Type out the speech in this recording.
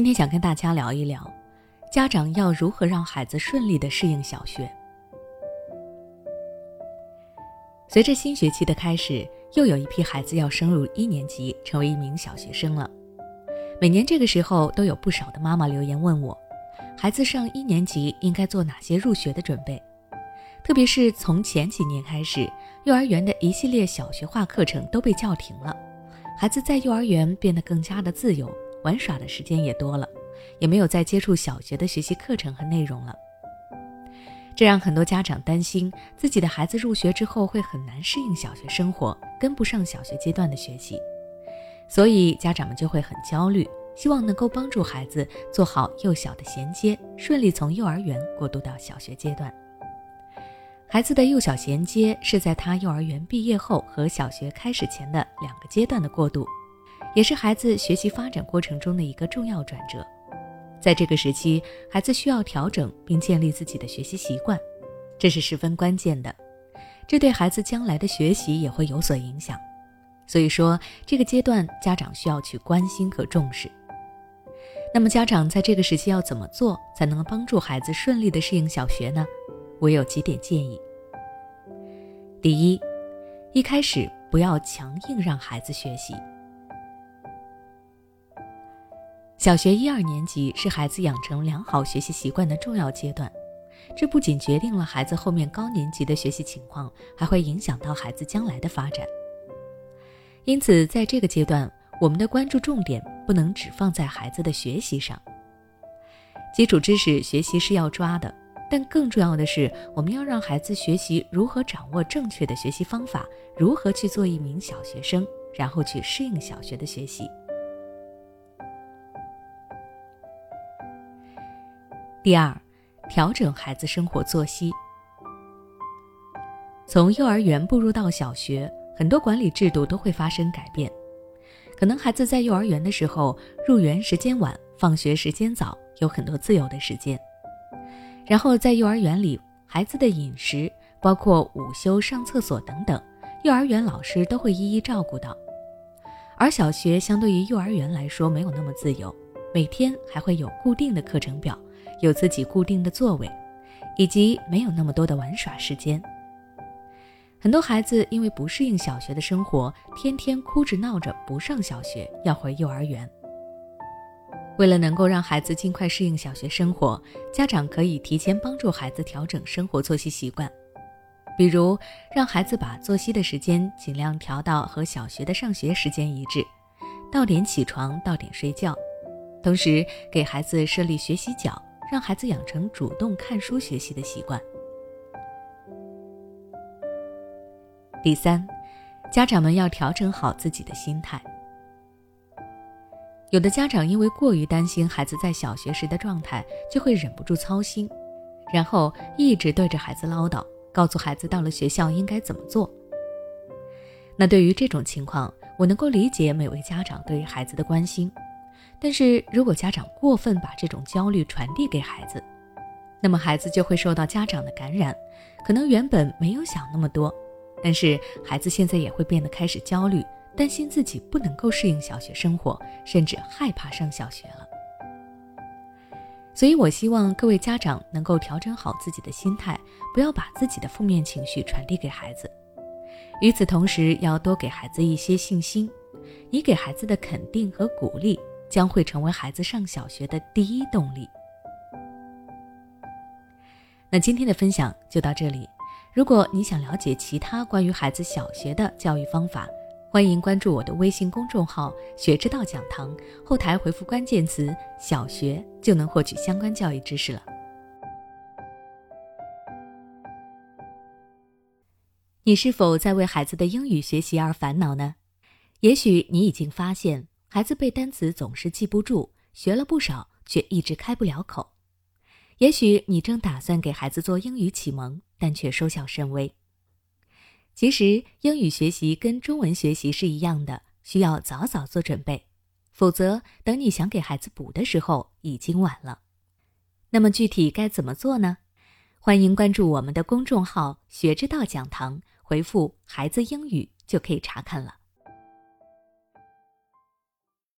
今天想跟大家聊一聊，家长要如何让孩子顺利的适应小学。随着新学期的开始，又有一批孩子要升入一年级，成为一名小学生了。每年这个时候，都有不少的妈妈留言问我，孩子上一年级应该做哪些入学的准备？特别是从前几年开始，幼儿园的一系列小学化课程都被叫停了，孩子在幼儿园变得更加的自由。玩耍的时间也多了，也没有再接触小学的学习课程和内容了。这让很多家长担心自己的孩子入学之后会很难适应小学生活，跟不上小学阶段的学习，所以家长们就会很焦虑，希望能够帮助孩子做好幼小的衔接，顺利从幼儿园过渡到小学阶段。孩子的幼小衔接是在他幼儿园毕业后和小学开始前的两个阶段的过渡。也是孩子学习发展过程中的一个重要转折，在这个时期，孩子需要调整并建立自己的学习习惯，这是十分关键的，这对孩子将来的学习也会有所影响。所以说，这个阶段家长需要去关心和重视。那么，家长在这个时期要怎么做才能帮助孩子顺利的适应小学呢？我有几点建议。第一，一开始不要强硬让孩子学习。小学一二年级是孩子养成良好学习习惯的重要阶段，这不仅决定了孩子后面高年级的学习情况，还会影响到孩子将来的发展。因此，在这个阶段，我们的关注重点不能只放在孩子的学习上。基础知识学习是要抓的，但更重要的是，我们要让孩子学习如何掌握正确的学习方法，如何去做一名小学生，然后去适应小学的学习。第二，调整孩子生活作息。从幼儿园步入到小学，很多管理制度都会发生改变。可能孩子在幼儿园的时候，入园时间晚，放学时间早，有很多自由的时间。然后在幼儿园里，孩子的饮食，包括午休、上厕所等等，幼儿园老师都会一一照顾到。而小学相对于幼儿园来说，没有那么自由，每天还会有固定的课程表。有自己固定的座位，以及没有那么多的玩耍时间。很多孩子因为不适应小学的生活，天天哭着闹着不上小学，要回幼儿园。为了能够让孩子尽快适应小学生活，家长可以提前帮助孩子调整生活作息习惯，比如让孩子把作息的时间尽量调到和小学的上学时间一致，到点起床，到点睡觉，同时给孩子设立学习角。让孩子养成主动看书学习的习惯。第三，家长们要调整好自己的心态。有的家长因为过于担心孩子在小学时的状态，就会忍不住操心，然后一直对着孩子唠叨，告诉孩子到了学校应该怎么做。那对于这种情况，我能够理解每位家长对于孩子的关心。但是如果家长过分把这种焦虑传递给孩子，那么孩子就会受到家长的感染，可能原本没有想那么多，但是孩子现在也会变得开始焦虑，担心自己不能够适应小学生活，甚至害怕上小学了。所以，我希望各位家长能够调整好自己的心态，不要把自己的负面情绪传递给孩子。与此同时，要多给孩子一些信心，你给孩子的肯定和鼓励。将会成为孩子上小学的第一动力。那今天的分享就到这里。如果你想了解其他关于孩子小学的教育方法，欢迎关注我的微信公众号“学之道讲堂”，后台回复关键词“小学”就能获取相关教育知识了。你是否在为孩子的英语学习而烦恼呢？也许你已经发现。孩子背单词总是记不住，学了不少却一直开不了口。也许你正打算给孩子做英语启蒙，但却收效甚微。其实英语学习跟中文学习是一样的，需要早早做准备，否则等你想给孩子补的时候已经晚了。那么具体该怎么做呢？欢迎关注我们的公众号“学之道讲堂”，回复“孩子英语”就可以查看了。